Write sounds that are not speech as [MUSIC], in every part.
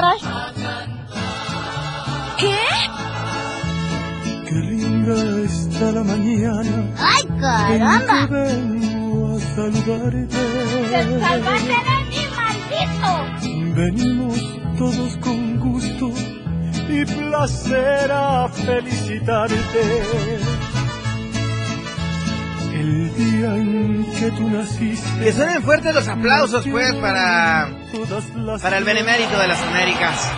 Caray. ¿Qué? Qué linda está la mañana. ¡Ay, caramba! vengo a saludarte. ¡Te salvaste de mí, maldito! Venimos todos con gusto y placer a felicitarte. El día en que tú naciste. Que suenen fuertes los aplausos, pues, para, para el benemérito de las Américas.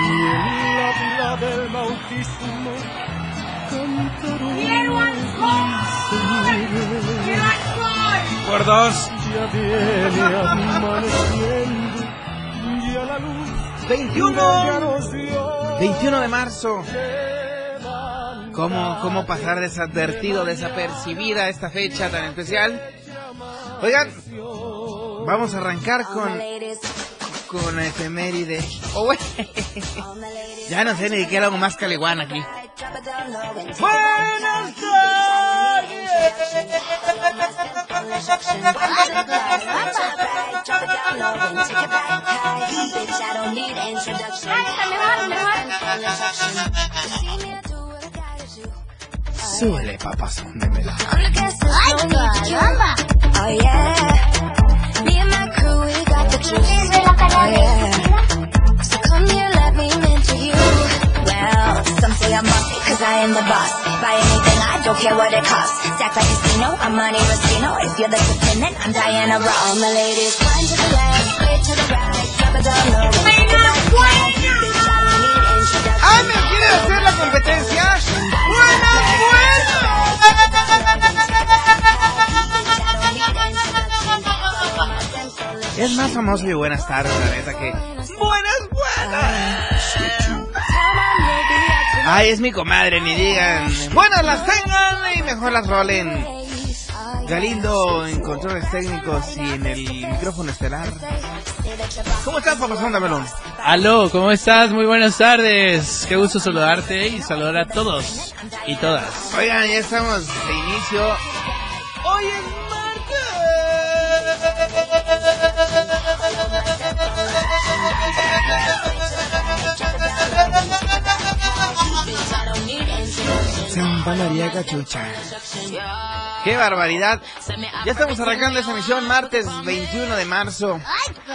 Y en la vila del bautismo cantaron ¡Quiero alcohol! ¡Quiero alcohol! Por dos. Ya viene amaneciendo y a la luz ya 21. nos dio 21 de marzo. ¿Cómo, ¿Cómo pasar desadvertido, desapercibida esta fecha tan especial? Oigan, vamos a arrancar con, con la efeméride. Oh, güey. [LAUGHS] ya no sé ni qué algo más caliguán aquí. Buenas Súbele, papazón de mela. ¡Ay, caramba! Oh yeah, me and my crew we got the juice. Oh yeah, so come here, let me mentor you. Well, some say I'm bossy cause I am the boss. Buy anything, I don't care what it costs. Stack like casino, I'm Monte Rustino. If you're the dependent, I'm Diana Ross. All my ladies, one to the left, straight to the right, drop it down low. ¡Buena, buena! Es más famoso y buenas tardes, la neta, que... ¡Buenas, buenas! Ay, es mi comadre, ni digan. Buenas las tengan y mejor las rolen. Galindo en controles técnicos y en el micrófono estelar. ¿Cómo estás, papazón de melón? Aló, ¿cómo estás? Muy buenas tardes. Qué gusto saludarte y saludar a todos y todas. Oigan, ya estamos de inicio. Hoy es Se empanaría cachucha. ¡Qué barbaridad! Ya estamos arrancando esa emisión martes 21 de marzo.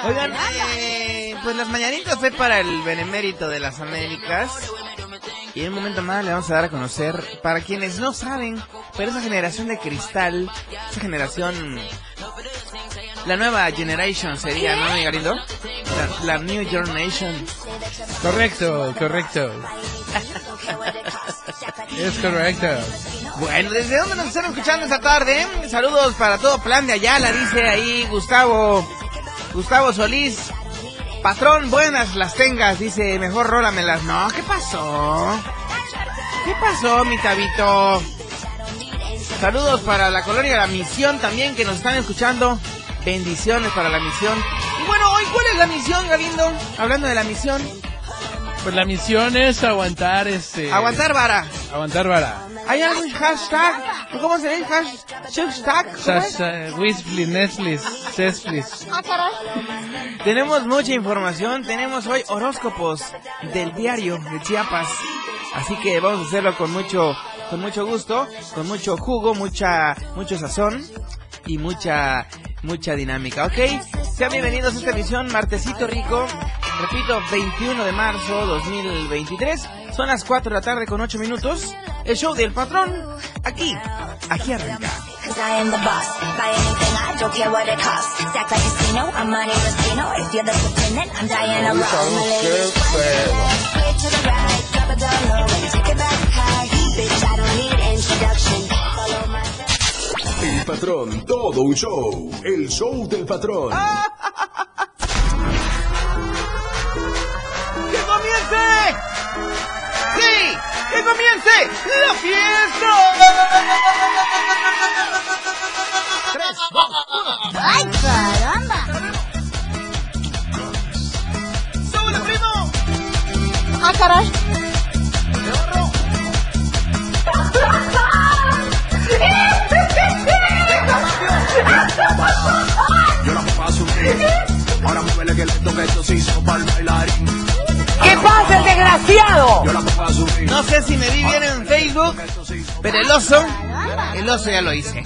Oigan, eh, pues las mañanitas fue para el benemérito de las Américas. Y en un momento más le vamos a dar a conocer, para quienes no saben, pero esa generación de cristal, esa generación, la nueva generation sería, ¿no, mi Galindo? La, la New Generation. Correcto, correcto. [LAUGHS] Es correcto. Bueno, ¿desde dónde nos están escuchando esta tarde? Saludos para todo plan de Ayala, dice ahí Gustavo, Gustavo Solís. Patrón, buenas las tengas, dice, mejor rólamelas. No, ¿qué pasó? ¿Qué pasó, mi tabito? Saludos para la colonia La Misión también que nos están escuchando. Bendiciones para la misión. Y bueno, hoy, ¿cuál es la misión, Galindo? Hablando de la misión. Pues la misión es aguantar este. Aguantar vara. Aguantar vara. ¿Hay algún hashtag? ¿Cómo se? Hash- Hashtag. Sas- Whisplis, Netflix, Cesplis. Tenemos mucha información, tenemos hoy horóscopos del diario de Chiapas, así que vamos a hacerlo con mucho con mucho gusto, con mucho jugo, mucha, mucho sazón y mucha, mucha dinámica, ¿ok? Sean bienvenidos a esta emisión, martesito rico, repito, 21 de marzo 2023, son las 4 de la tarde con 8 minutos, el show del patrón, aquí, aquí arranca. El patrón, todo un show. El show del patrón. ¡Que comience! ¡Sí! ¡Que comience la fiesta! Tres, dos, uno. ¡Ay, caramba! ¡Súbele, primo! ¡Ah, caray! Ahora muévele que esto que esto se hizo para el bailarín. ¿Qué pasa, el desgraciado? Yo la puedo subir. No sé si me vi bien en Facebook, pero el oso, el oso ya lo hice.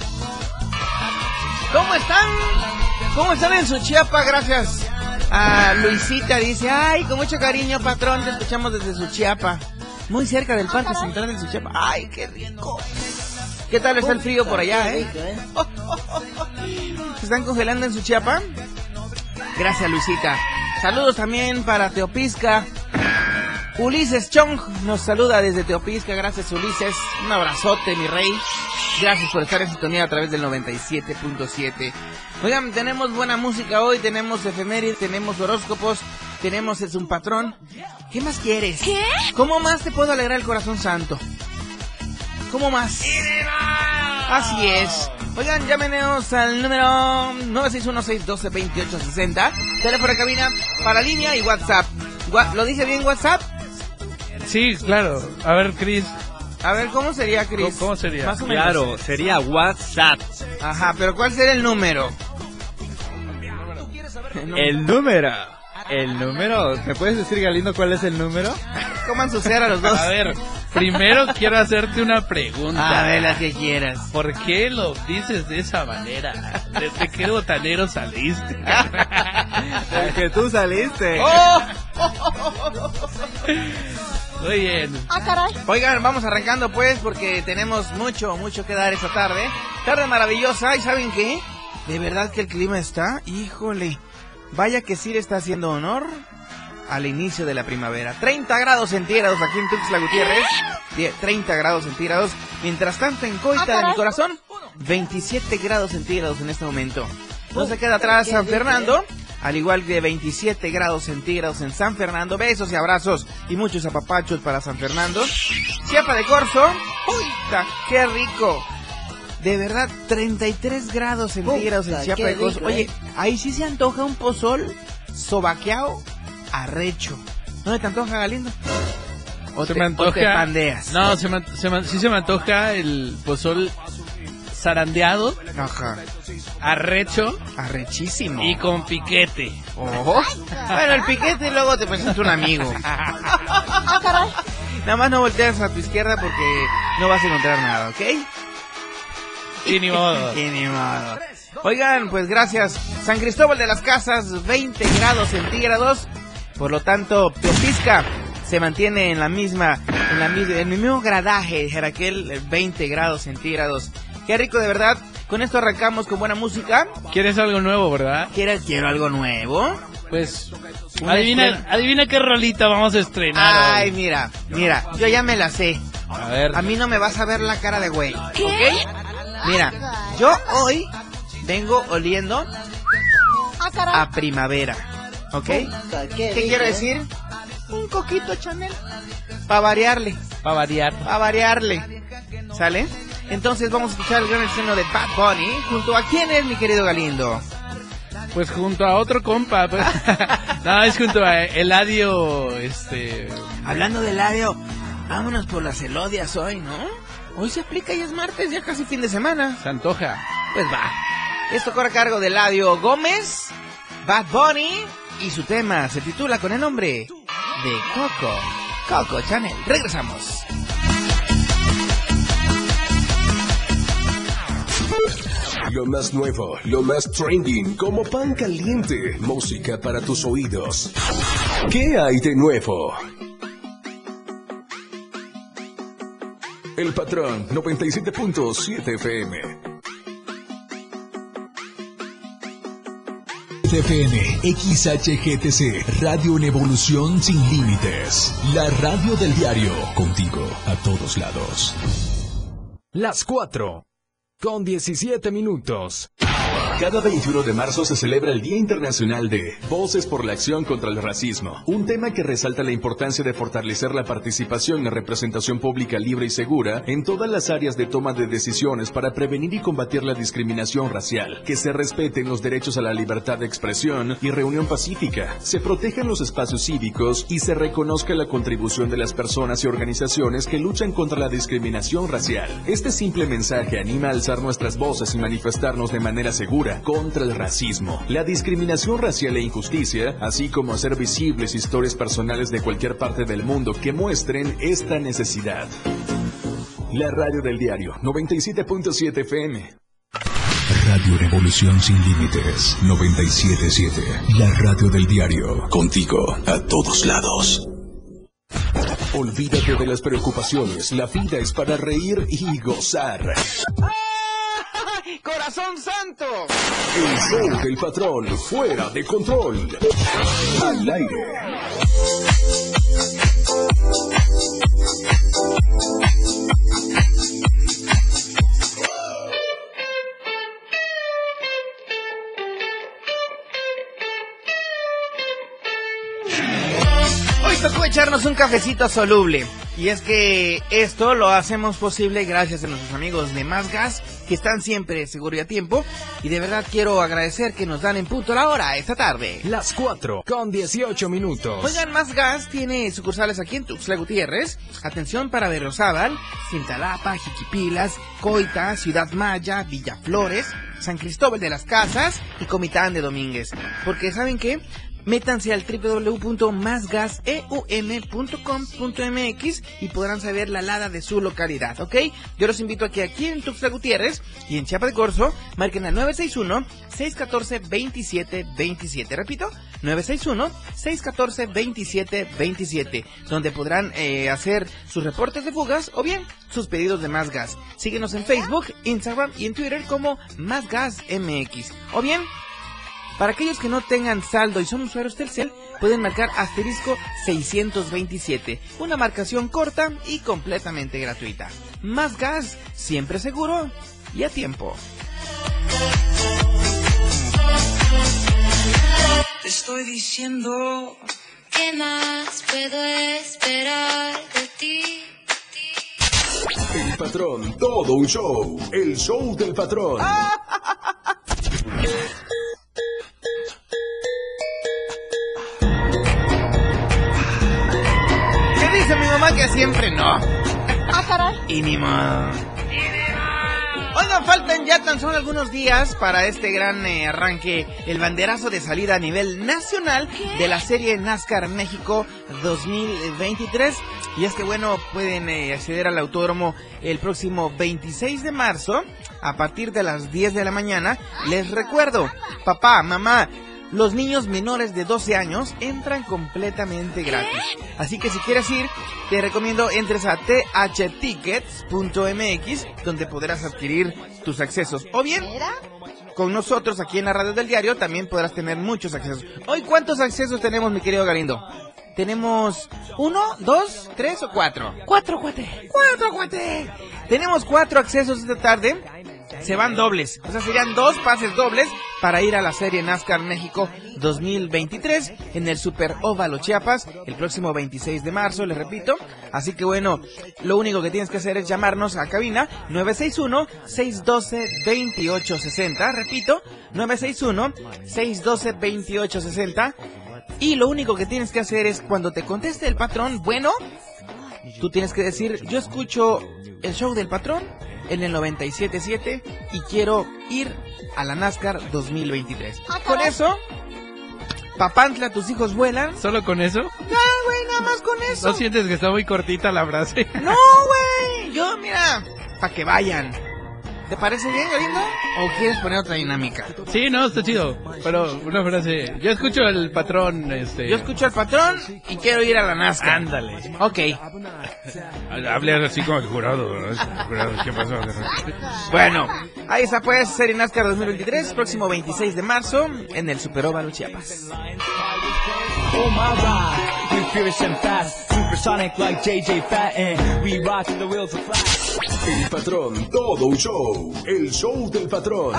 ¿Cómo están? ¿Cómo están en su chiapa? Gracias a Luisita. Dice, ay, con mucho cariño, patrón, te escuchamos desde su chiapa. Muy cerca del Parque Central de Suchiapa. ¡Ay, qué rico! ¿Qué tal está el frío por allá, eh? [LAUGHS] ¿Se están congelando en su chiapa? Gracias, Luisita. Saludos también para Teopisca. Ulises Chong nos saluda desde Teopisca. Gracias, Ulises. Un abrazote, mi rey. Gracias por estar en sintonía a través del 97.7. Oigan, tenemos buena música hoy, tenemos efemérides, tenemos horóscopos, tenemos es un patrón. ¿Qué más quieres? ¿Qué? ¿Cómo más te puedo alegrar el corazón santo? ¿Cómo más? Así es. Oigan, llámenos al número 961-612-2860. Teléfono de cabina para línea y WhatsApp. ¿Lo dice bien WhatsApp? Sí, claro. A ver, Chris. A ver, ¿cómo sería, Chris? ¿Cómo- cómo sería? Más o menos. Claro, sería WhatsApp. Ajá, pero ¿cuál sería el número? El número. El número. ¿Me puedes decir, Galindo, cuál es el número? Coman su cera los dos. A ver, primero quiero hacerte una pregunta. A ver, las que quieras. ¿Por qué lo dices de esa manera? ¿De qué botanero saliste? [LAUGHS] El que tú saliste. ¡Oh! [LAUGHS] Muy bien. ¡Ah, caray! Oigan, vamos arrancando pues porque tenemos mucho, mucho que dar esta tarde. Tarde maravillosa y ¿saben qué? De verdad que el clima está, híjole, vaya que sí le está haciendo honor al inicio de la primavera. 30 grados centígrados aquí en Tuxtla Gutiérrez. Die- 30 grados centígrados. Mientras tanto en Coita de mi corazón, 27 grados centígrados en este momento. No se queda atrás San Fernando, al igual que 27 grados centígrados en San Fernando. Besos y abrazos y muchos apapachos para San Fernando. Chiapa de Corzo. ¡Uy! ¡Qué rico! De verdad, 33 grados centígrados en Chiapa de Corzo. Oye, ¿eh? ahí sí se antoja un pozol sobaqueado arrecho. ¿No te antoja, Galindo? O Se te, me o antoja. te pandeas. No, se me, se me- sí se me antoja el pozol zarandeado, Ajá. arrecho Arrechísimo. y con piquete. Ojo. Bueno, el piquete luego te presento un amigo. ¡Ah, caray! Nada más no volteas a tu izquierda porque no vas a encontrar nada, ¿ok? Y ni modo. [LAUGHS] Y ni modo. Oigan, pues gracias. San Cristóbal de las Casas, 20 grados centígrados. Por lo tanto, Teopisca se mantiene en la misma, en la misma, en el mismo gradaje, dijera aquel, eh, 20 grados centígrados. Qué rico, de verdad. Con esto arrancamos con buena música. ¿Quieres algo nuevo, verdad? ¿Quieres, quiero algo nuevo? Pues adivina, adivina qué rolita vamos a estrenar. Ay, hoy. mira, mira, yo ya me la sé. A ver. A mí no me vas a ver la cara de güey. ¿Qué? ¿Ok? Mira, yo hoy vengo oliendo ¡Ah, a primavera. ¿Ok? ¿Qué ¿eh? decir? Un coquito Chanel. Para variarle, Para variar. para variarle. ¿Sale? Entonces vamos a escuchar el gran esceno de Bad Bunny. ¿Junto a quién es mi querido Galindo? Pues junto a otro compa. pues. [LAUGHS] no, es junto a Eladio, este... Hablando de labio, vámonos por las elodias hoy, ¿no? Hoy se aplica, ya es martes, ya casi fin de semana. Se antoja. Pues va. Esto corre a cargo de Ladio Gómez, Bad Bunny y su tema se titula con el nombre de Coco. Coco Chanel. Regresamos. Lo más nuevo, lo más trending, como pan caliente. Música para tus oídos. ¿Qué hay de nuevo? El patrón 97.7 FM. TFN XHGTC Radio en Evolución Sin Límites. La radio del diario. Contigo a todos lados. Las 4. Con 17 minutos. Cada 21 de marzo se celebra el Día Internacional de Voces por la Acción contra el Racismo, un tema que resalta la importancia de fortalecer la participación la representación pública libre y segura en todas las áreas de toma de decisiones para prevenir y combatir la discriminación racial, que se respeten los derechos a la libertad de expresión y reunión pacífica, se protejan los espacios cívicos y se reconozca la contribución de las personas y organizaciones que luchan contra la discriminación racial. Este simple mensaje anima a alzar nuestras voces y manifestarnos de manera segura contra el racismo, la discriminación racial e injusticia, así como hacer visibles historias personales de cualquier parte del mundo que muestren esta necesidad. La radio del diario 97.7 FM. Radio Revolución Sin Límites 977. La radio del diario. Contigo a todos lados. Olvídate de las preocupaciones. La vida es para reír y gozar. ¡Corazón santo! El show del patrón fuera de control. Al aire. Hoy tocó echarnos un cafecito soluble. Y es que esto lo hacemos posible gracias a nuestros amigos de Más Gas, que están siempre seguro y a tiempo. Y de verdad quiero agradecer que nos dan en punto la hora esta tarde. Las 4 con 18 minutos. Oigan, Más Gas tiene sucursales aquí en Tuxtla Gutiérrez. Atención para Berrozábal, Cintalapa, Jiquipilas, Coita, Ciudad Maya, Villaflores, San Cristóbal de las Casas y Comitán de Domínguez. Porque ¿saben qué? Métanse al www.masgaseum.com.mx y podrán saber la lada de su localidad, ¿ok? Yo los invito a que aquí en Tuxtla Gutiérrez y en Chiapa de Corzo marquen al 961-614-2727. Repito, 961-614-2727, donde podrán eh, hacer sus reportes de fugas o bien sus pedidos de más gas. Síguenos en Facebook, Instagram y en Twitter como Más Gas MX. O bien, para aquellos que no tengan saldo y son usuarios Telcel, pueden marcar asterisco 627, una marcación corta y completamente gratuita. Más gas, siempre seguro y a tiempo. Te estoy diciendo. ¿Qué más puedo esperar de ti? El patrón, todo un show. El show del patrón. [LAUGHS] caray. Y ni modo. Oigan, faltan ya tan solo algunos días para este gran eh, arranque, el banderazo de salida a nivel nacional de la serie NASCAR México 2023. Y es que bueno, pueden eh, acceder al autódromo el próximo 26 de marzo a partir de las 10 de la mañana. Les recuerdo, papá, mamá, los niños menores de 12 años entran completamente gratis. Así que si quieres ir, te recomiendo entres a thtickets.mx donde podrás adquirir tus accesos. O bien, con nosotros aquí en la radio del diario también podrás tener muchos accesos. Hoy, ¿cuántos accesos tenemos, mi querido Galindo? Tenemos uno, dos, tres o cuatro. Cuatro, cuate. ¡Cuatro, cuate! Tenemos cuatro accesos esta tarde. Se van dobles. O sea, serían dos pases dobles para ir a la serie NASCAR México 2023 en el Super Óvalo Chiapas el próximo 26 de marzo, les repito. Así que bueno, lo único que tienes que hacer es llamarnos a cabina 961-612-2860. Repito, 961-612-2860. Y lo único que tienes que hacer es cuando te conteste el patrón, bueno, tú tienes que decir, yo escucho el show del patrón en el 97.7 y quiero ir a la NASCAR 2023. Con eso, papantla, tus hijos vuelan. ¿Solo con eso? Ya, güey, nada más con eso. ¿No sientes que está muy cortita la frase? No, güey. Yo, mira, para que vayan. ¿Te parece bien, Galindo? ¿O quieres poner otra dinámica? Sí, no, está chido. Pero una frase. Yo escucho el patrón, este. Yo escucho al patrón y quiero ir a la NASCAR. Ándale. Ok. Hable así como el jurado, ¿Qué pasó? Bueno, ahí está pues Serie NASCAR 2023, próximo 26 de marzo en el Superóvalo Chiapas. Oh my we furious and fast, supersonic like JJ Fatten. We rock the wheels of flash. El patrón, todo un show. El show del patrón.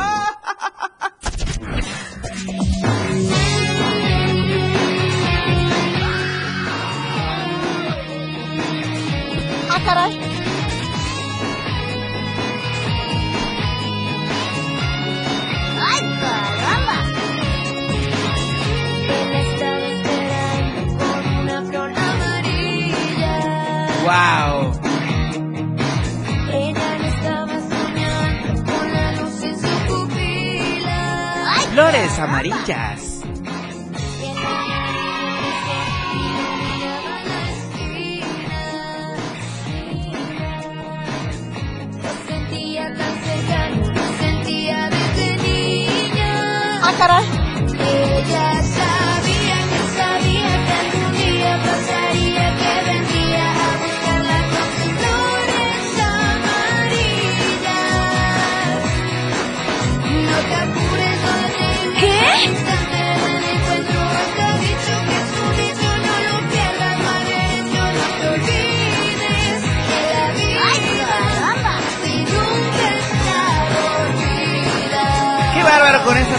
Ah, caray. ¡Ay, caramba! Sentía desde niña. ¡Ah, caray!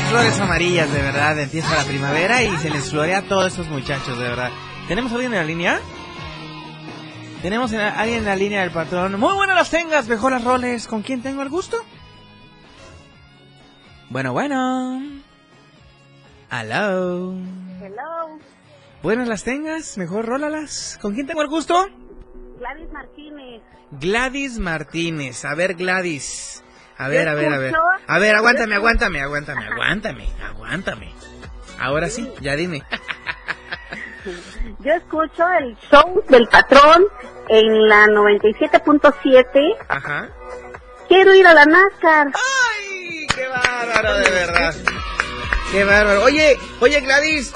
Flores amarillas, de verdad. Empieza la primavera y se les florea a todos estos muchachos, de verdad. ¿Tenemos alguien en la línea? Tenemos a alguien en la línea del patrón. Muy buenas las tengas, mejor las roles. ¿Con quién tengo el gusto? Bueno, bueno. Hello. Hello, Buenas las tengas, mejor rólalas. ¿Con quién tengo el gusto? Gladys Martínez. Gladys Martínez. A ver, Gladys. A ver, a ver, a ver. A ver, aguántame, aguántame, aguántame, aguántame, aguántame. Ahora sí, ya dime. [LAUGHS] Yo escucho el show del patrón en la 97.7. Ajá. Quiero ir a la NASCAR. ¡Ay! ¡Qué bárbaro, de verdad! ¡Qué bárbaro! Oye, oye, Gladys.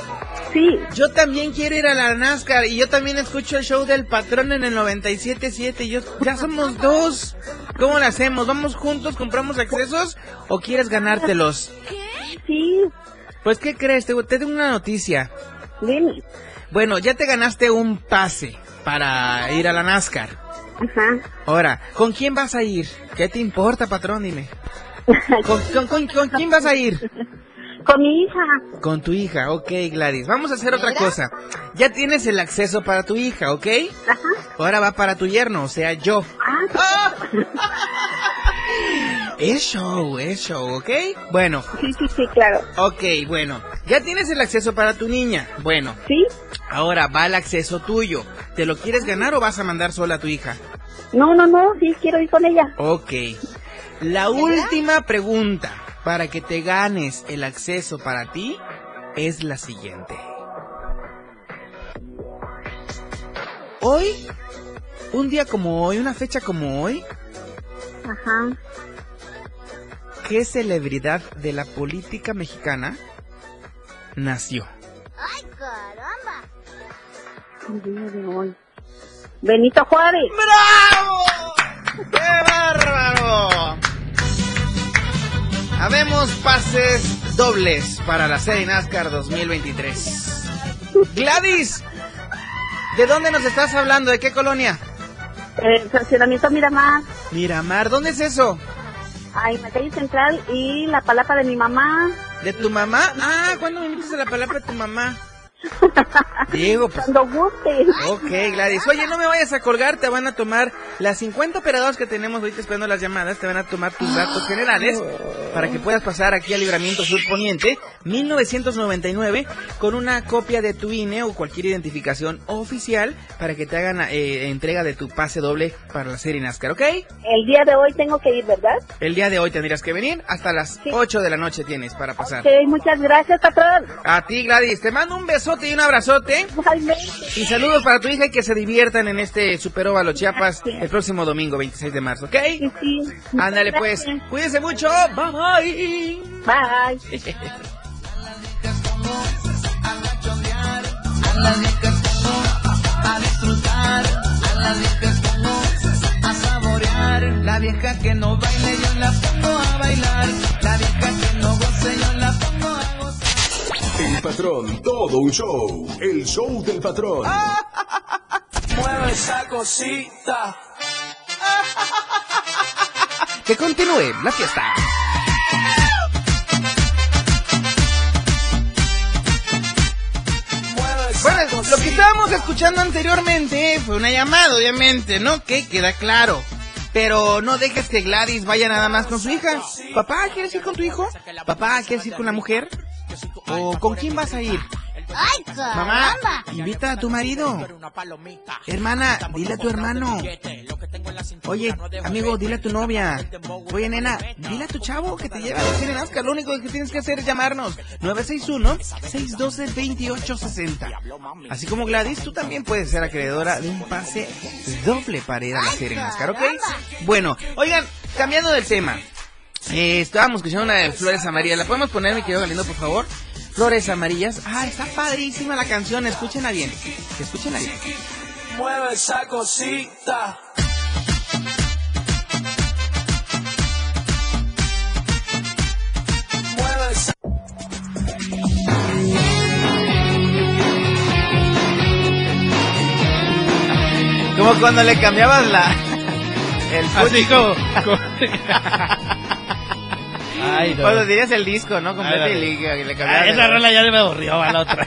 Sí. Yo también quiero ir a la NASCAR y yo también escucho el show del patrón en el 97.7. Yo, ya somos dos. ¿Cómo lo hacemos? ¿Vamos juntos? ¿Compramos accesos? ¿O quieres ganártelos? Sí. Pues, ¿qué crees? Te, te tengo una noticia. Dime. Bueno, ya te ganaste un pase para ir a la NASCAR. Ajá. Ahora, ¿con quién vas a ir? ¿Qué te importa, patrón? Dime. ¿Con, con- con- con quién vas a ir? Con mi hija. Con tu hija, ok, Gladys. Vamos a hacer otra cosa. Ya tienes el acceso para tu hija, ¿ok? Ajá. Ahora va para tu yerno, o sea, yo. Ah, Es show, es show, ¿ok? Bueno, sí, sí, sí, claro. ok, bueno. Ya tienes el acceso para tu niña. Bueno, ¿Sí? ahora va el acceso tuyo. ¿Te lo quieres ganar o vas a mandar sola a tu hija? No, no, no. Sí, quiero ir con ella. Ok. La última pregunta para que te ganes el acceso para ti es la siguiente. Hoy, un día como hoy, una fecha como hoy, Ajá. ¿qué celebridad de la política mexicana nació? ¡Ay, caramba! El día de hoy. Benito Juárez. ¡Bravo! ¡Qué bárbaro! Habemos pases dobles para la serie NASCAR 2023. Gladys, ¿de dónde nos estás hablando? ¿De qué colonia? Estacionamiento Miramar. Miramar, ¿dónde es eso? Ay, la calle central y la palapa de mi mamá. ¿De tu mamá? Ah, ¿cuándo me invitas a la palabra de tu mamá? Diego, pues. Cuando gustes. Ok, Gladys. Oye, no me vayas a colgar, te van a tomar las 50 operadoras que tenemos ahorita esperando las llamadas, te van a tomar tus datos generales para que puedas pasar aquí al Libramiento Sur Poniente 1999 con una copia de tu INE o cualquier identificación oficial para que te hagan eh, entrega de tu pase doble para la serie NASCAR, ¿ok? El día de hoy tengo que ir, ¿verdad? El día de hoy tendrías que venir, hasta las 8 de la noche tienes para pasar. Ok, muchas gracias, patrón. A ti, Gladys, te mando un besote besote y un abrazote. Y saludos para tu hija y que se diviertan en este Superóvalo Chiapas el próximo domingo, 26 de marzo, ¿ok? Sí. Ándale pues, cuídense mucho. Bye bye. Bye. A disfrutar, a las viejas a saborear. La vieja que no baile yo la pongo a bailar, la vieja que no goce El patrón, todo un show. El show del patrón. [LAUGHS] Mueve esa cosita. [LAUGHS] Que continúe la fiesta. Bueno, lo que estábamos escuchando anteriormente fue una llamada, obviamente, ¿no? Que queda claro. Pero no dejes que Gladys vaya nada más con su hija. Papá, ¿quieres ir con tu hijo? Papá, ¿quieres ir con la mujer? ¿O con quién vas a ir? ¡Ay, Mamá, invita a tu marido. Hermana, dile a tu hermano. Oye, amigo, dile a tu novia. Oye, nena, dile a tu chavo que te lleve a decir en Azcar. Lo único que tienes que hacer es llamarnos. 961-612-2860. Así como Gladys, tú también puedes ser acreedora de un pase doble para ir a la serie en Azcar, ¿ok? Bueno, oigan, cambiando del tema. Eh, estábamos escuchando una de Flores Amarillas. ¿La podemos poner, mi querido Galindo, por favor? Flores Amarillas. Ah, está padrísima la canción. Escúchenla bien. Escúchenla bien. Mueve esa cosita. Mueve esa Como cuando le cambiabas la... El Así como... [LAUGHS] Ay, no. Cuando tenías el disco, ¿no? Completo y le, le esa rola ya me aburrió a la [LAUGHS] otra.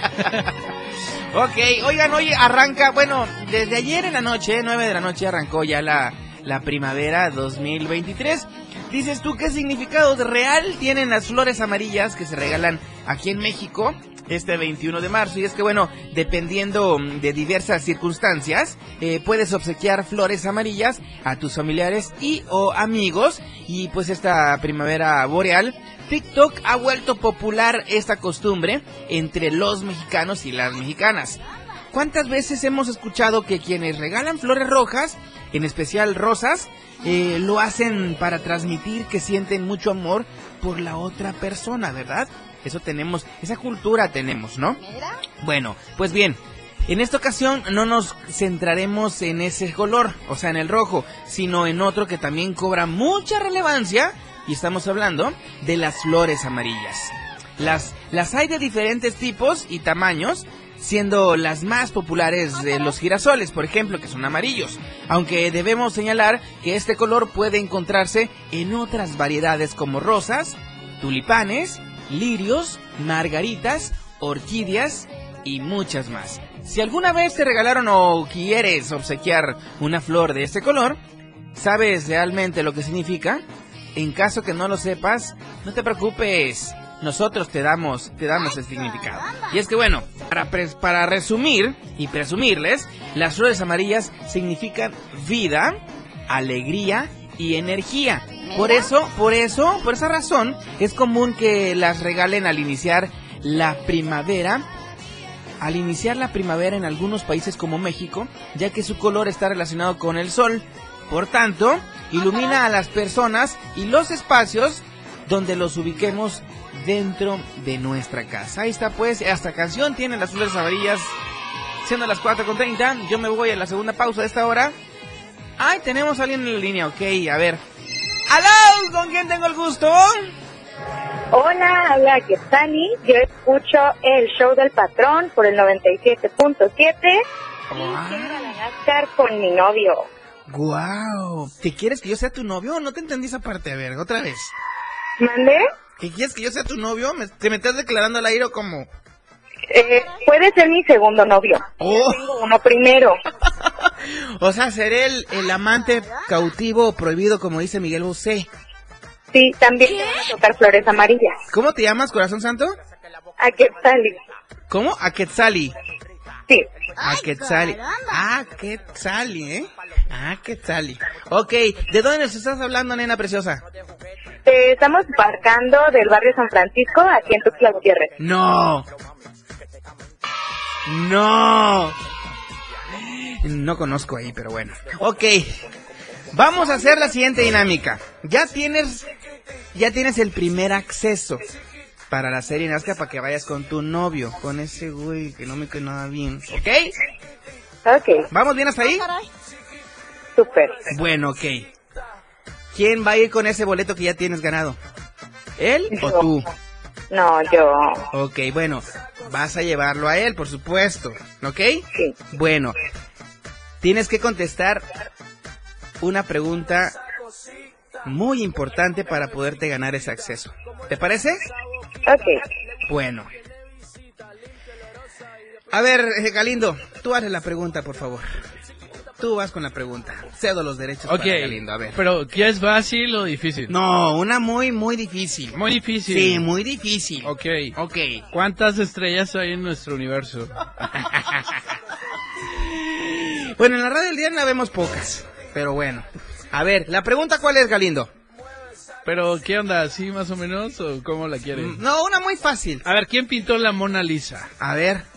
Ok, oigan, hoy arranca, bueno, desde ayer en la noche, 9 de la noche, arrancó ya la, la primavera 2023. Dices tú, ¿qué significado real tienen las flores amarillas que se regalan aquí en México este 21 de marzo? Y es que, bueno, dependiendo mm, de diversas circunstancias, eh, puedes obsequiar flores amarillas a tus familiares y o amigos. Y pues esta primavera boreal TikTok ha vuelto popular esta costumbre entre los mexicanos y las mexicanas. ¿Cuántas veces hemos escuchado que quienes regalan flores rojas, en especial rosas, eh, lo hacen para transmitir que sienten mucho amor por la otra persona, ¿verdad? Eso tenemos, esa cultura tenemos, ¿no? Bueno, pues bien, en esta ocasión no nos centraremos en ese color, o sea, en el rojo, sino en otro que también cobra mucha relevancia y estamos hablando de las flores amarillas. Las, las hay de diferentes tipos y tamaños, siendo las más populares de los girasoles, por ejemplo, que son amarillos. Aunque debemos señalar que este color puede encontrarse en otras variedades como rosas, tulipanes, lirios, margaritas, orquídeas y muchas más. Si alguna vez te regalaron o quieres obsequiar una flor de este color, ¿sabes realmente lo que significa? En caso que no lo sepas, no te preocupes. Nosotros te damos, te damos el significado. Y es que bueno, para, para resumir y presumirles, las flores amarillas significan vida, alegría y energía. Por eso, por eso, por esa razón, es común que las regalen al iniciar la primavera al iniciar la primavera en algunos países como México, ya que su color está relacionado con el sol. Por tanto, ilumina a las personas y los espacios donde los ubiquemos dentro de nuestra casa. Ahí está pues, esta canción tiene las flores amarillas, siendo las 4.30, yo me voy a la segunda pausa de esta hora. Ay, tenemos a alguien en la línea, ok, a ver. ¡Aló! ¿Con quién tengo el gusto? Hola, habla Quetzali. Yo escucho el show del patrón por el 97.7 y quiero ir a la NASCAR con mi novio. ¡Guau! ¿Te quieres que yo sea tu novio? No te entendí esa parte, a ver, otra vez. ¿Mande? ¿Que quieres que yo sea tu novio? ¿Me, ¿Te me estás declarando al aire o como? Eh, puede ser mi segundo novio. Oh. Tengo uno primero. [LAUGHS] O sea, seré el, el amante cautivo o prohibido, como dice Miguel Bosé. Sí, también te van a tocar flores amarillas. ¿Cómo te llamas, corazón santo? A Quetzali. ¿Cómo? A Quetzali. Sí. A Quetzali. Ah, Quetzali, ¿eh? Ah, Quetzali. Ok, ¿de dónde nos estás hablando, nena preciosa? Eh, estamos embarcando del barrio San Francisco aquí en Tuxtla Gutiérrez. No. No. No conozco ahí, pero bueno. Ok. Vamos a hacer la siguiente dinámica. Ya tienes, ya tienes el primer acceso para la serie Nazca para que vayas con tu novio, con ese güey que no me cae nada bien. ¿Ok? Ok, ¿Vamos bien hasta ahí? súper. Bueno, ok. ¿Quién va a ir con ese boleto que ya tienes ganado? ¿Él o tú? No, yo. Ok, bueno, vas a llevarlo a él, por supuesto, ¿ok? Sí. Bueno, tienes que contestar una pregunta muy importante para poderte ganar ese acceso. ¿Te parece? Ok, Bueno. A ver, eh, Galindo, tú hazle la pregunta, por favor. Tú vas con la pregunta. Cedo los derechos Ok, para Galindo, a ver. pero ¿qué es fácil o difícil? No, una muy, muy difícil. Muy difícil. Sí, muy difícil. Ok. Ok. ¿Cuántas estrellas hay en nuestro universo? [LAUGHS] Bueno, en la radio del día no vemos pocas, pero bueno. A ver, la pregunta cuál es, Galindo. Pero, ¿qué onda? ¿Así más o menos? ¿O cómo la quieren? No, una muy fácil. A ver, ¿quién pintó la Mona Lisa? A ver.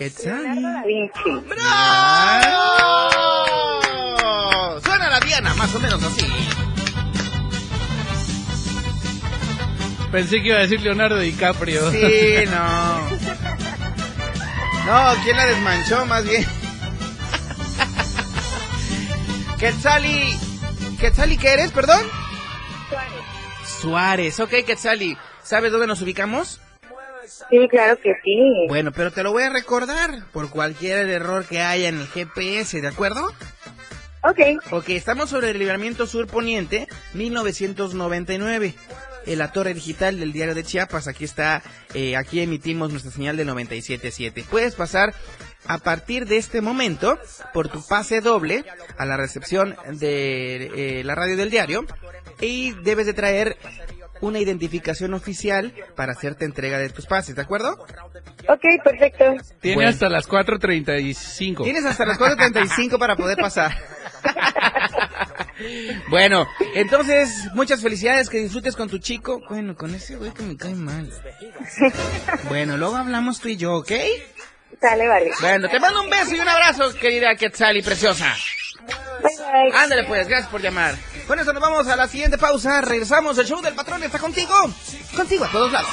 ¿Qué Leonardo da Vinci. ¡Bravo! Suena la Diana, más o menos así. Pensé que iba a decir Leonardo DiCaprio. Sí, no. No, ¿quién la desmanchó más bien? Quetzali. ¿Quetzali qué eres, perdón? Suárez. Ok, Quetzali. ¿Sabes dónde nos ubicamos? Sí, claro que sí. Bueno, pero te lo voy a recordar por cualquier error que haya en el GPS, ¿de acuerdo? Ok, Ok, estamos sobre el libramiento sur poniente, 1999. En la torre digital del diario de Chiapas, aquí está, eh, aquí emitimos nuestra señal de 97.7. Puedes pasar a partir de este momento por tu pase doble a la recepción de eh, la radio del diario y debes de traer una identificación oficial para hacerte entrega de tus pases, ¿de acuerdo? ok, perfecto. Tiene Bueno. hasta las 4.35. Tienes hasta las 4.35 para poder pasar. [LAUGHS] bueno, entonces, muchas felicidades, que disfrutes con tu chico. Bueno, con ese güey que me cae mal. Bueno, luego hablamos tú y yo, ¿ok? Sale, vale. Bueno, te mando un beso y un abrazo, querida Quetzali preciosa. Bye, bye. Ándale pues, gracias por llamar. Con eso nos vamos a la siguiente pausa. Regresamos, el show del patrón está contigo. Contigo a todos lados.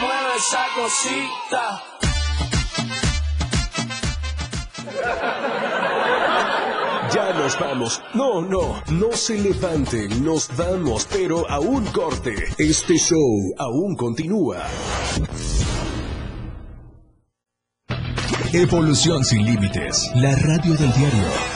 Mueve esa cosita. Ya nos vamos. No, no, no se levanten, nos vamos, pero a un corte. Este show aún continúa. Evolución sin límites, la radio del diario.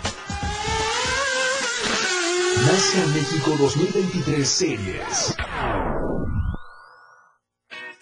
NASCAR México 2023 Series.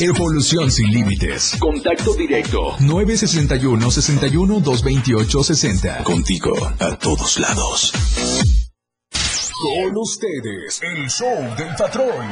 Evolución sin límites. Contacto directo. 961-61-228-60. Contigo a todos lados. Con ustedes, el show del patrón.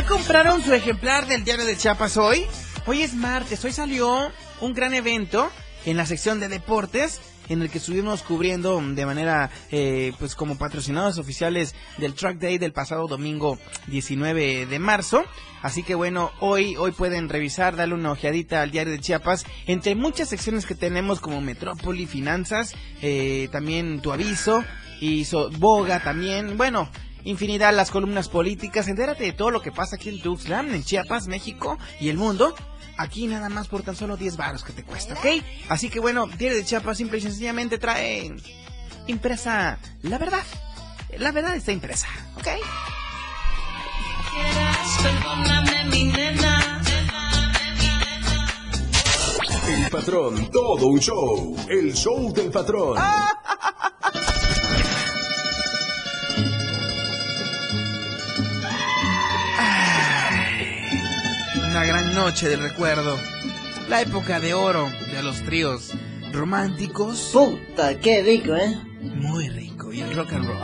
¿Ya compraron su ejemplar del diario de Chiapas hoy? Hoy es martes, hoy salió un gran evento en la sección de deportes en el que estuvimos cubriendo de manera, eh, pues como patrocinados oficiales del Track Day del pasado domingo 19 de marzo. Así que bueno, hoy, hoy pueden revisar, darle una ojeadita al diario de Chiapas, entre muchas secciones que tenemos como Metrópoli, Finanzas, eh, también Tu Aviso y so, Boga también, bueno, infinidad las columnas políticas, entérate de todo lo que pasa aquí en Tuxtlan, en Chiapas, México y el mundo. Aquí nada más por tan solo 10 baros que te cuesta, ¿ok? Así que bueno, Diario de Chiapas simple y sencillamente trae impresa la verdad. La verdad está impresa, ¿ok? El patrón, todo un show. El show del patrón. [LAUGHS] Una gran noche del recuerdo. La época de oro de los tríos románticos. Puta, qué rico, ¿eh? Muy rico. Y el rock and roll.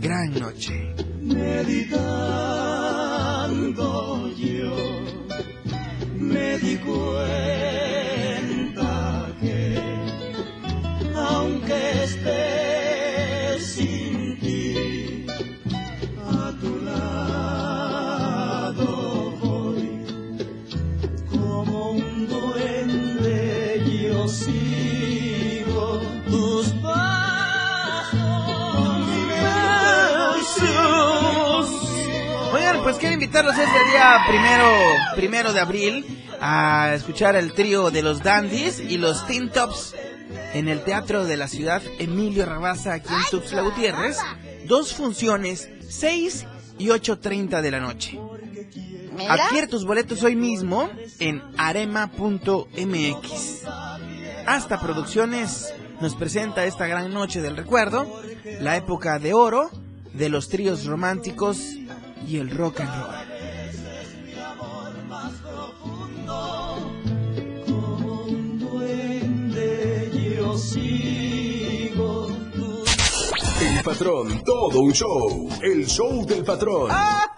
Gran noche. Meditando quiero invitarlos este día primero, primero de abril a escuchar el trío de los Dandies y los Teen Tops en el Teatro de la Ciudad Emilio Rabasa aquí en Tuxtla Gutiérrez. Dos funciones, 6 y 8.30 de la noche. Adquiere tus boletos hoy mismo en arema.mx. Hasta Producciones nos presenta esta gran noche del recuerdo, la época de oro de los tríos románticos y el rock and roll. El patrón, todo un show. El show del patrón. ¡Que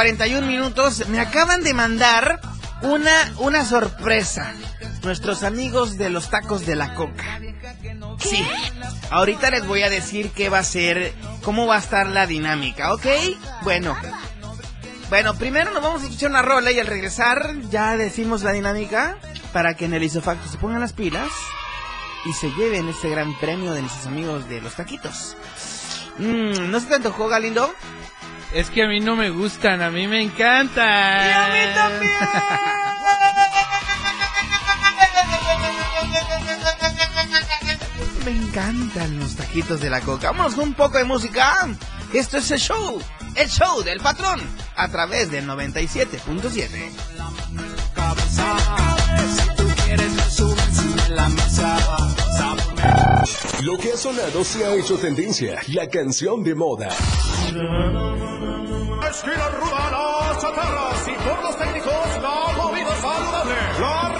41 minutos. Me acaban de mandar una, una sorpresa. nuestros amigos de los tacos de la coca. Sí, ahorita les voy a decir qué va a ser, cómo va a estar la dinámica, ¿ok? Bueno, bueno, primero nos vamos a escuchar una rola y al regresar ya decimos la dinámica para que en el isofacto se pongan las pilas y se lleven este gran premio de nuestros amigos de los taquitos. Mm, ¿No se te antojó, Galindo? Es que a mí no me gustan, a mí me encantan. Y a mí también. Me encantan los taquitos de la coca. Vámonos con un poco de música. Esto es el show, el show del patrón, a través del 97.7. Lo que ha sonado se ha hecho tendencia, la canción de moda. Esquina ruda las chatarras y por los técnicos la comida saludable. La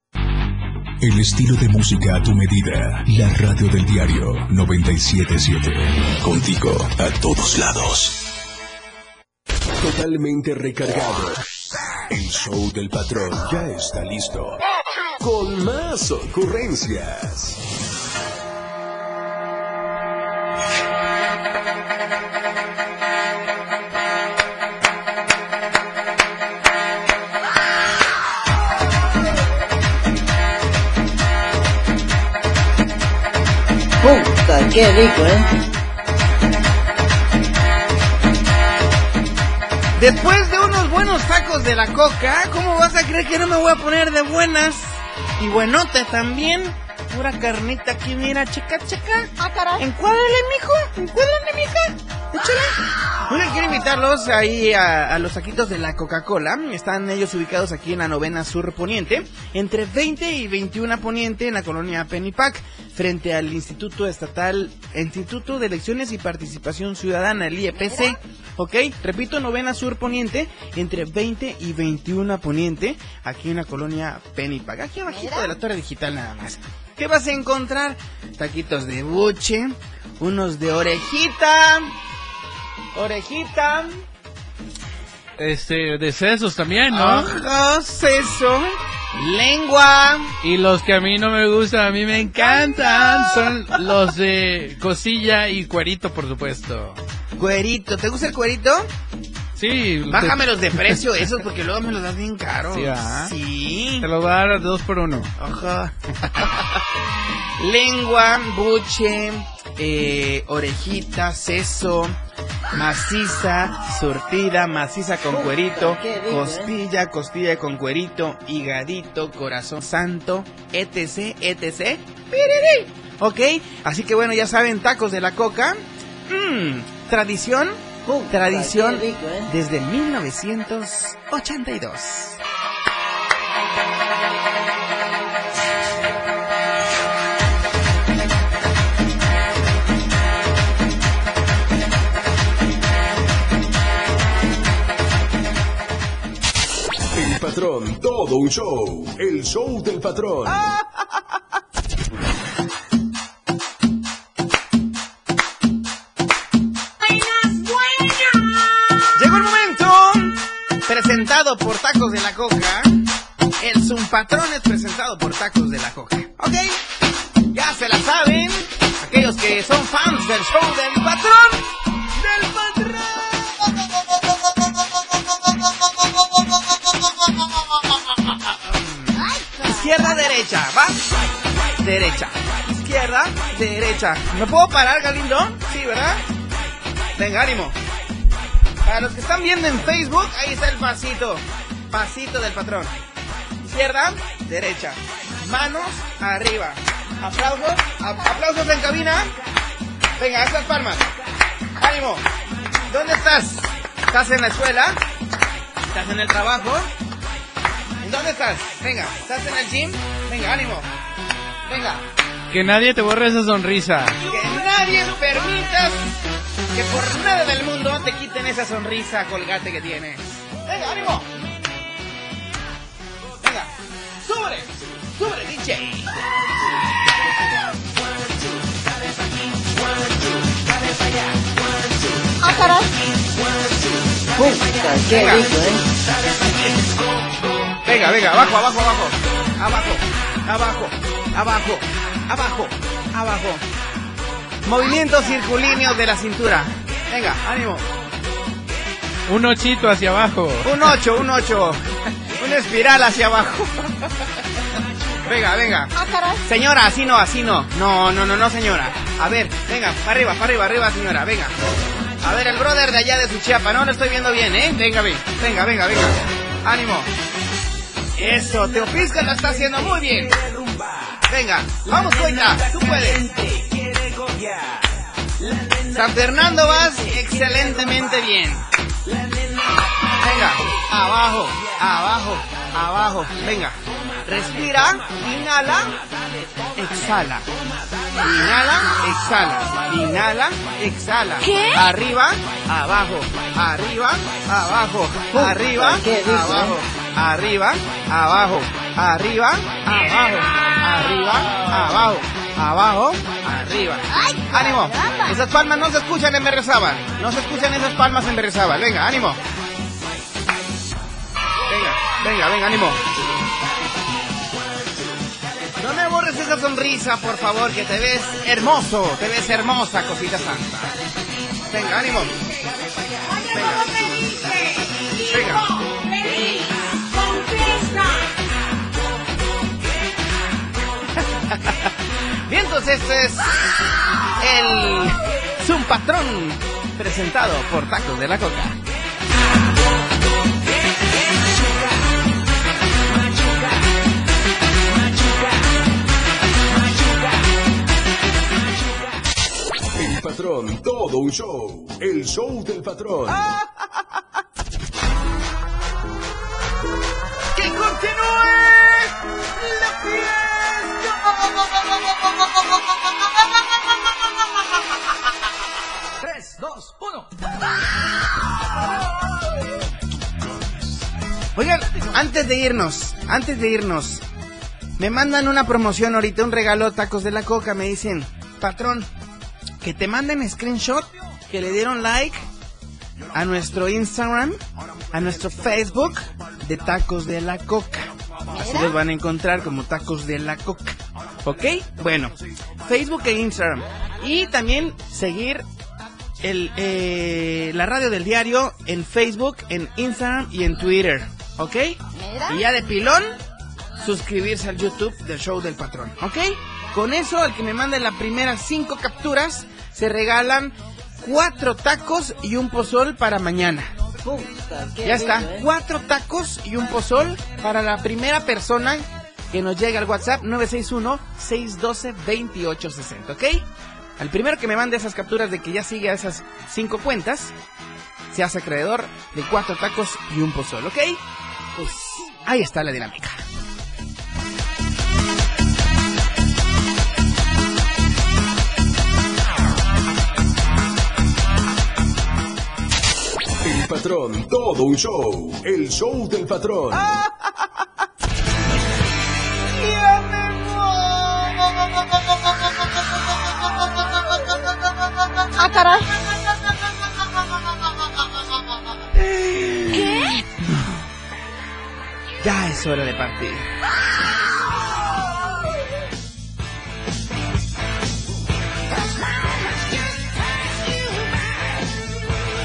El estilo de música a tu medida. La radio del diario 977. Contigo a todos lados. Totalmente recargado. El show del patrón ya está listo. Con más ocurrencias. Qué rico, ¿eh? Después de unos buenos tacos de la coca, ¿cómo vas a creer que no me voy a poner de buenas? Y buenote también. Pura carnita aquí, mira, checa, checa. Ah, caray. Encuádrale, mijo. Encuádrale, mija. Échale. Bueno, quiero invitarlos ahí a, los taquitos de la Coca-Cola. Están ellos ubicados aquí en la novena sur poniente, entre 20 y 21 poniente en la colonia Pennypack, frente al Instituto Estatal, Instituto de Elecciones y Participación Ciudadana, el IEPC. ¿Ok? Repito, novena sur poniente, entre 20 y 21 poniente, aquí en la colonia Pennypack, aquí abajito de la torre digital nada más. ¿Qué vas a encontrar? Taquitos de buche, unos de orejita, orejita, Este, de sesos también, ¿no? Ajá, seso, lengua. Y los que a mí no me gustan, a mí me encantan, son los de cosilla y cuerito, por supuesto. Cuerito, ¿te gusta el cuerito? Sí. Bájamelos de precio esos porque luego me los das bien caros. Sí. Sí. Te los voy a dar a dos por uno. Ajá. Lengua, buche, eh, orejita, seso, maciza, surtida, maciza con cuerito, rico, costilla, costilla con cuerito, higadito, corazón santo, etc, etc. Piriri. Ok, así que bueno, ya saben, tacos de la coca. Mmm, tradición, tradición rico, ¿eh? desde 1982. El patrón, todo un show. El show del patrón. [LAUGHS] presentado por Tacos de la Coca. El Zumpatrón es presentado por Tacos de la Coca. ¿Ok? Ya se la saben. Aquellos que son fans del show del patrón. Del patrón. Izquierda, derecha. ¿Va? Derecha. Izquierda, derecha. ¿Me puedo parar, Galindo? Sí, ¿verdad? Venga, ánimo. Para los que están viendo en Facebook, ahí está el pasito. Pasito del patrón. Izquierda, derecha. Manos arriba. Aplausos. aplausos en cabina. Venga, las palmas. Ánimo. ¿Dónde estás? ¿Estás en la escuela? ¿Estás en el trabajo? ¿En dónde estás? Venga, ¿estás en el gym? Venga, ánimo. Venga. Que nadie te borre esa sonrisa. Que nadie permitas que por nada del mundo te quiten esa sonrisa colgate que tienes. Venga, ánimo. Venga, sube, sube DJ. Ah, caray. Puta, qué Venga. rico, ¿eh? Venga, venga, abajo, abajo, abajo. Abajo, abajo, abajo, abajo, abajo. Movimiento circulíneo de la cintura. Venga, ánimo. Un ochito hacia abajo. Un 8, un 8. Una espiral hacia abajo. Venga, venga. Señora, así no, así no. No, no, no, no, señora. A ver, venga, para arriba, para arriba, arriba, señora, venga. A ver, el brother de allá de su chiapa, no lo estoy viendo bien, ¿eh? Venga, ven. venga, venga, venga. Ánimo. Eso, Teopisca lo está haciendo muy bien. Venga, vamos, cuenta, tú puedes. San Fernando vas excelentemente bien. Venga, abajo, abajo, abajo. Venga, respira, inhala, exhala. Inhala, exhala. Inhala, exhala. ¿Qué? Arriba, abajo, arriba, abajo, arriba, abajo, arriba, abajo, arriba, abajo, arriba, abajo, abajo, arriba. ¡Ánimo! Esas palmas no se escuchan en Berrezábal. No se escuchan esas palmas en Berrezábal. Venga, ánimo. Venga, venga, venga, ánimo. No me borres esa sonrisa, por favor, que te ves hermoso. Te ves hermosa, cosita santa. Venga, ánimo. Venga. Venga. [LAUGHS] Bien, entonces este es el Zoom Patrón presentado por Tacos de la Coca. El patrón, todo un show. El show del patrón. ¡Que continúe la fiesta! 3, 2, 1. Oigan, antes de irnos, antes de irnos, me mandan una promoción ahorita, un regalo tacos de la coca, me dicen, patrón, que te manden screenshot, que le dieron like a nuestro Instagram, a nuestro Facebook de tacos de la coca. Así los van a encontrar como tacos de la coca. ¿Ok? Bueno, Facebook e Instagram. Y también seguir el, eh, la radio del diario en Facebook, en Instagram y en Twitter. ¿Ok? Y ya de pilón, suscribirse al YouTube del show del patrón. ¿Ok? Con eso, al que me mande las primeras cinco capturas, se regalan cuatro tacos y un pozol para mañana. Puta, Ya está, ¿eh? cuatro tacos y un pozol para la primera persona que nos llegue al WhatsApp 961-612-2860, ¿ok? Al primero que me mande esas capturas de que ya sigue a esas cinco cuentas, se hace acreedor de cuatro tacos y un pozol, ¿ok? Pues ahí está la dinámica. El patrón, todo un show. El show del patrón. [LAUGHS] Ah, caray. ¿Qué? Ya es hora de partir.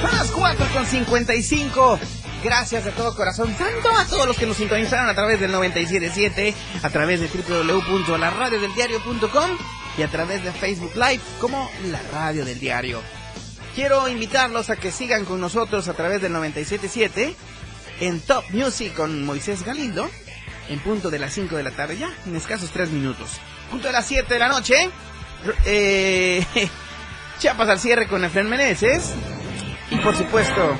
Son las 4 con 55. Gracias de todo corazón, tanto a todos los que nos sintonizaron a través del 977, a través de www.laradiodeldiario.com y a través de Facebook Live como La Radio del Diario. Quiero invitarlos a que sigan con nosotros a través del 977 en Top Music con Moisés Galindo en punto de las 5 de la tarde, ya en escasos 3 minutos. Punto de las 7 de la noche, eh, [LAUGHS] Chiapas al cierre con Efren Meneses y por supuesto...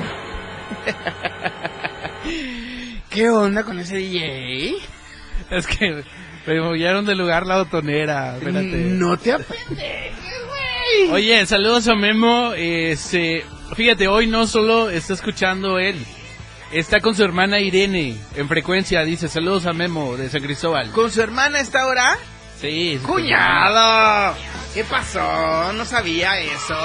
[LAUGHS] ¿Qué onda con ese DJ? Es que me movieron de lugar la botonera. Espérate. No te apendejes, güey. Oye, saludos a Memo. Este, fíjate, hoy no solo está escuchando él, está con su hermana Irene en frecuencia. Dice saludos a Memo de San Cristóbal. ¿Con su hermana esta hora? Sí. sí. ¡Cuñado! ¿Qué pasó? ¿No sabía eso?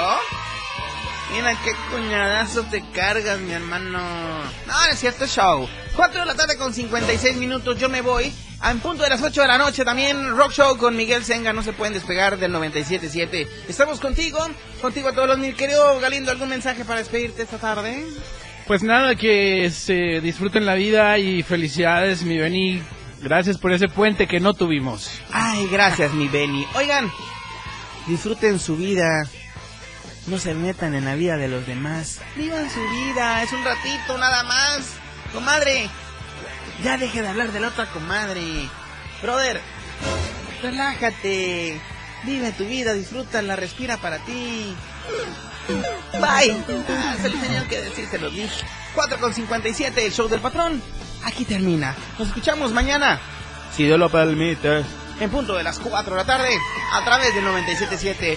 Mira qué cuñadazo te cargas, mi hermano. No, no es cierto, show. 4 de la tarde con 56 minutos, yo me voy. En punto de las 8 de la noche también, Rock Show con Miguel Senga, no se pueden despegar del 97.7. Estamos contigo, contigo a todos los mil. Querido Galindo, ¿algún mensaje para despedirte esta tarde? Pues nada, que se disfruten la vida y felicidades, mi Beni. Gracias por ese puente que no tuvimos. Ay, gracias, mi Benny. Oigan, disfruten su vida. No se metan en la vida de los demás. Vivan su vida, es un ratito nada más. Comadre, ya deje de hablar de la otra comadre. Brother, relájate. Vive tu vida, disfrútala, respira para ti. Bye. Ah, se lo tenía que decir, se lo dije. 4 con 57, el show del patrón. Aquí termina. Nos escuchamos mañana. Si Dios lo permite. En punto de las 4 de la tarde, a través del 97.7.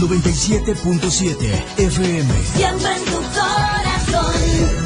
97.7 FM. Siempre en tu corazón.